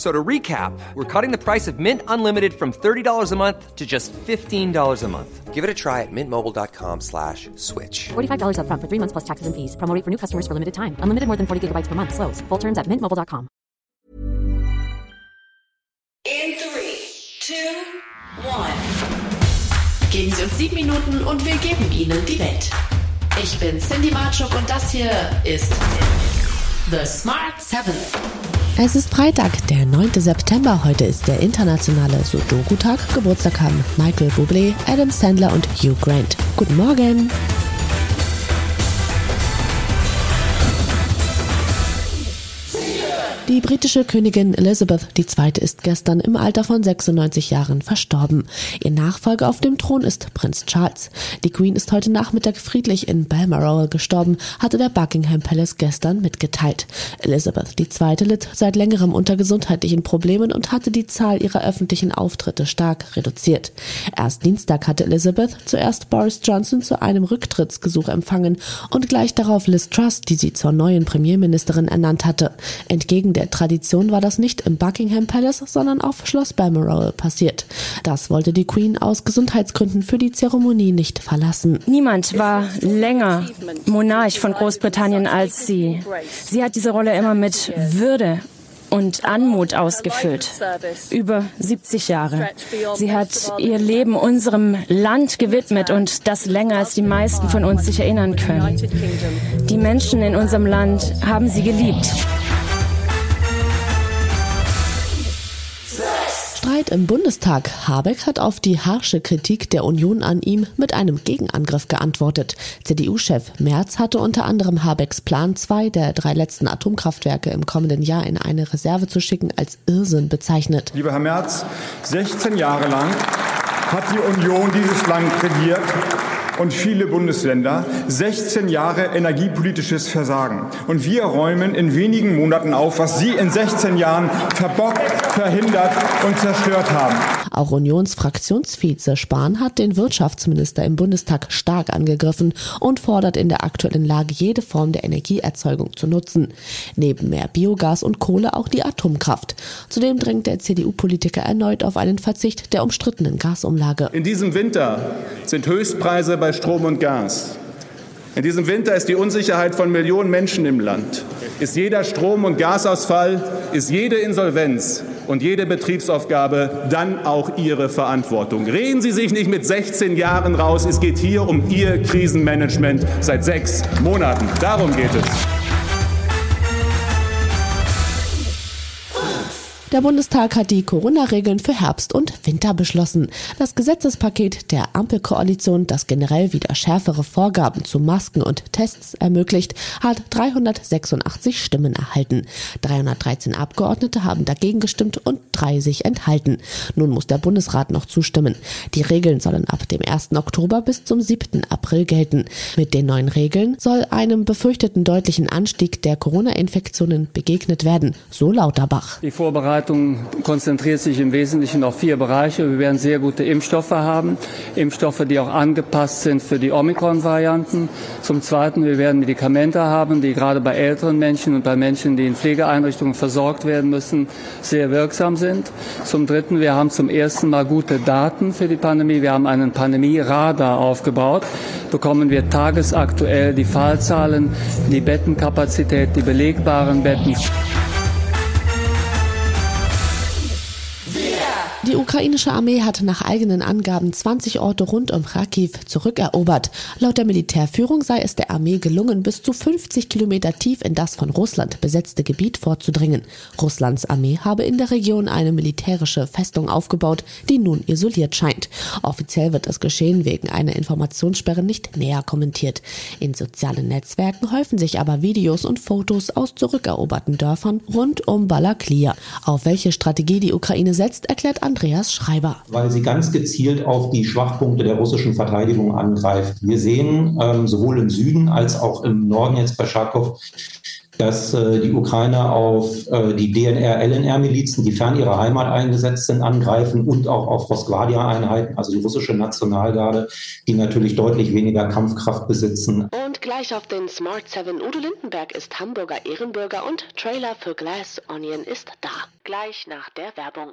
So to recap, we're cutting the price of Mint Unlimited from $30 a month to just $15 a month. Give it a try at mintmobile.com slash switch. $45 up front for three months plus taxes and fees. Promo for new customers for limited time. Unlimited more than 40 gigabytes per month. Slows. Full terms at mintmobile.com. In three, two, one. Geben Sie uns sieben Minuten und wir geben Ihnen die Welt. Ich bin Cindy Marchuk und das hier ist The Smart Seven. Es ist Freitag, der 9. September. Heute ist der internationale Sudoku-Tag. Geburtstag haben Michael Bublé, Adam Sandler und Hugh Grant. Guten Morgen! Die britische Königin Elizabeth II. ist gestern im Alter von 96 Jahren verstorben. Ihr Nachfolger auf dem Thron ist Prinz Charles. Die Queen ist heute Nachmittag friedlich in Balmoral gestorben, hatte der Buckingham Palace gestern mitgeteilt. Elizabeth II. litt seit längerem unter gesundheitlichen Problemen und hatte die Zahl ihrer öffentlichen Auftritte stark reduziert. Erst Dienstag hatte Elizabeth zuerst Boris Johnson zu einem Rücktrittsgesuch empfangen und gleich darauf Liz Truss, die sie zur neuen Premierministerin ernannt hatte. Entgegen der Tradition war das nicht im Buckingham Palace, sondern auf Schloss Balmoral passiert. Das wollte die Queen aus Gesundheitsgründen für die Zeremonie nicht verlassen. Niemand war länger Monarch von Großbritannien als sie. Sie hat diese Rolle immer mit Würde und Anmut ausgefüllt. Über 70 Jahre. Sie hat ihr Leben unserem Land gewidmet und das länger als die meisten von uns sich erinnern können. Die Menschen in unserem Land haben sie geliebt. Streit im Bundestag. Habeck hat auf die harsche Kritik der Union an ihm mit einem Gegenangriff geantwortet. CDU-Chef Merz hatte unter anderem Habecks Plan, zwei der drei letzten Atomkraftwerke im kommenden Jahr in eine Reserve zu schicken, als Irrsinn bezeichnet. Lieber Herr Merz, 16 Jahre lang hat die Union dieses Land regiert und viele Bundesländer 16 Jahre energiepolitisches Versagen. Und wir räumen in wenigen Monaten auf, was Sie in 16 Jahren verbockt, verhindert und zerstört haben. Auch Unionsfraktionsvize Spahn hat den Wirtschaftsminister im Bundestag stark angegriffen und fordert in der aktuellen Lage jede Form der Energieerzeugung zu nutzen. Neben mehr Biogas und Kohle auch die Atomkraft. Zudem drängt der CDU-Politiker erneut auf einen Verzicht der umstrittenen Gasumlage. In diesem Winter sind Höchstpreise bei Strom und Gas. In diesem Winter ist die Unsicherheit von Millionen Menschen im Land. Ist jeder Strom- und Gasausfall, ist jede Insolvenz und jede Betriebsaufgabe dann auch Ihre Verantwortung. Reden Sie sich nicht mit 16 Jahren raus. Es geht hier um Ihr Krisenmanagement seit sechs Monaten. Darum geht es. Der Bundestag hat die Corona-Regeln für Herbst und Winter beschlossen. Das Gesetzespaket der Ampelkoalition, das generell wieder schärfere Vorgaben zu Masken und Tests ermöglicht, hat 386 Stimmen erhalten. 313 Abgeordnete haben dagegen gestimmt und drei sich enthalten. Nun muss der Bundesrat noch zustimmen. Die Regeln sollen ab dem 1. Oktober bis zum 7. April gelten. Mit den neuen Regeln soll einem befürchteten deutlichen Anstieg der Corona-Infektionen begegnet werden, so Lauterbach. Die Vorbereitung konzentriert sich im Wesentlichen auf vier Bereiche. Wir werden sehr gute Impfstoffe haben, Impfstoffe, die auch angepasst sind für die Omikron-Varianten. Zum Zweiten, wir werden Medikamente haben, die gerade bei älteren Menschen und bei Menschen, die in Pflegeeinrichtungen versorgt werden müssen, sehr wirksam sind. Zum Dritten, wir haben zum ersten Mal gute Daten für die Pandemie. Wir haben einen Pandemie-Radar aufgebaut. Bekommen wir tagesaktuell die Fallzahlen, die Bettenkapazität, die belegbaren Betten. Die ukrainische Armee hat nach eigenen Angaben 20 Orte rund um Kharkiv zurückerobert. Laut der Militärführung sei es der Armee gelungen, bis zu 50 Kilometer tief in das von Russland besetzte Gebiet vorzudringen. Russlands Armee habe in der Region eine militärische Festung aufgebaut, die nun isoliert scheint. Offiziell wird das Geschehen wegen einer Informationssperre nicht näher kommentiert. In sozialen Netzwerken häufen sich aber Videos und Fotos aus zurückeroberten Dörfern rund um Balaklia. Auf welche Strategie die Ukraine setzt, erklärt Andreas Schreiber. Weil sie ganz gezielt auf die Schwachpunkte der russischen Verteidigung angreift. Wir sehen ähm, sowohl im Süden als auch im Norden jetzt bei Charkow, dass äh, die Ukrainer auf äh, die DNR-LNR-Milizen, die fern ihrer Heimat eingesetzt sind, angreifen und auch auf Rosgvardia-Einheiten, also die russische Nationalgarde, die natürlich deutlich weniger Kampfkraft besitzen. Und gleich auf den Smart 7 Udo Lindenberg ist Hamburger Ehrenbürger und Trailer für Glass Onion ist da. Gleich nach der Werbung.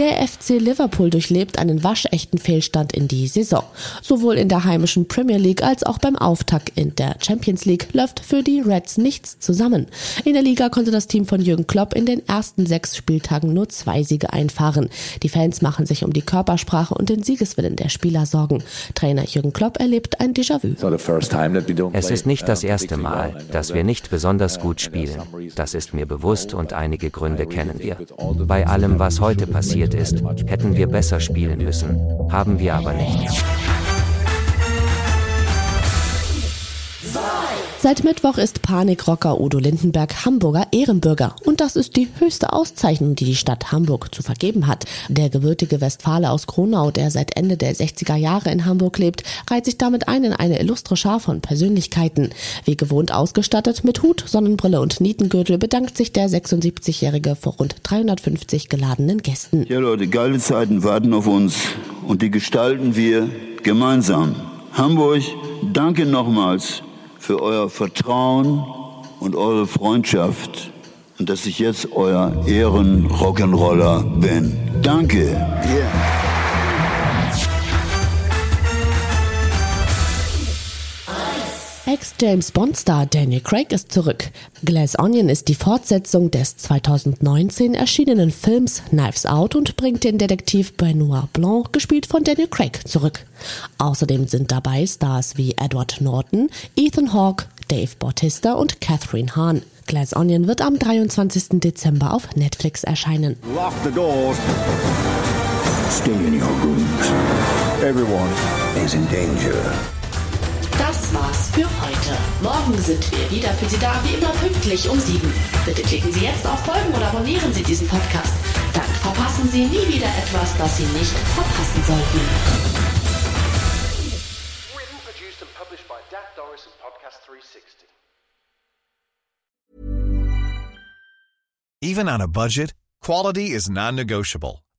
Der FC Liverpool durchlebt einen waschechten Fehlstand in die Saison. Sowohl in der heimischen Premier League als auch beim Auftakt in der Champions League läuft für die Reds nichts zusammen. In der Liga konnte das Team von Jürgen Klopp in den ersten sechs Spieltagen nur zwei Siege einfahren. Die Fans machen sich um die Körpersprache und den Siegeswillen der Spieler Sorgen. Trainer Jürgen Klopp erlebt ein Déjà-vu. Es ist nicht das erste Mal, dass wir nicht besonders gut spielen. Das ist mir bewusst und einige Gründe kennen wir. Bei allem, was heute passiert ist, hätten wir besser spielen müssen, haben wir aber nicht. Seit Mittwoch ist Panikrocker Udo Lindenberg Hamburger Ehrenbürger und das ist die höchste Auszeichnung, die die Stadt Hamburg zu vergeben hat. Der gebürtige Westfale aus Kronau, der seit Ende der 60er Jahre in Hamburg lebt, reiht sich damit ein in eine illustre Schar von Persönlichkeiten. Wie gewohnt ausgestattet mit Hut, Sonnenbrille und Nietengürtel bedankt sich der 76-Jährige vor rund 350 geladenen Gästen. Ja Leute, geile Zeiten warten auf uns und die gestalten wir gemeinsam. Hamburg, danke nochmals für euer Vertrauen und eure Freundschaft und dass ich jetzt euer Ehren-Rock'n'Roller bin. Danke. Yeah. Ex-James Bond-Star Daniel Craig ist zurück. Glass Onion ist die Fortsetzung des 2019 erschienenen Films Knives Out und bringt den Detektiv Benoit Blanc, gespielt von Daniel Craig, zurück. Außerdem sind dabei Stars wie Edward Norton, Ethan Hawke, Dave Bautista und Catherine Hahn. Glass Onion wird am 23. Dezember auf Netflix erscheinen. Lock the doors. Stay in your rooms. Everyone is in danger. Das war's für heute. Morgen sind wir wieder für Sie da, wie immer pünktlich um sieben. Bitte klicken Sie jetzt auf Folgen oder abonnieren Sie diesen Podcast. Dann verpassen Sie nie wieder etwas, das Sie nicht verpassen sollten. Written, produced and published by Dak Doris and Podcast 360. Even on a budget, quality is non-negotiable.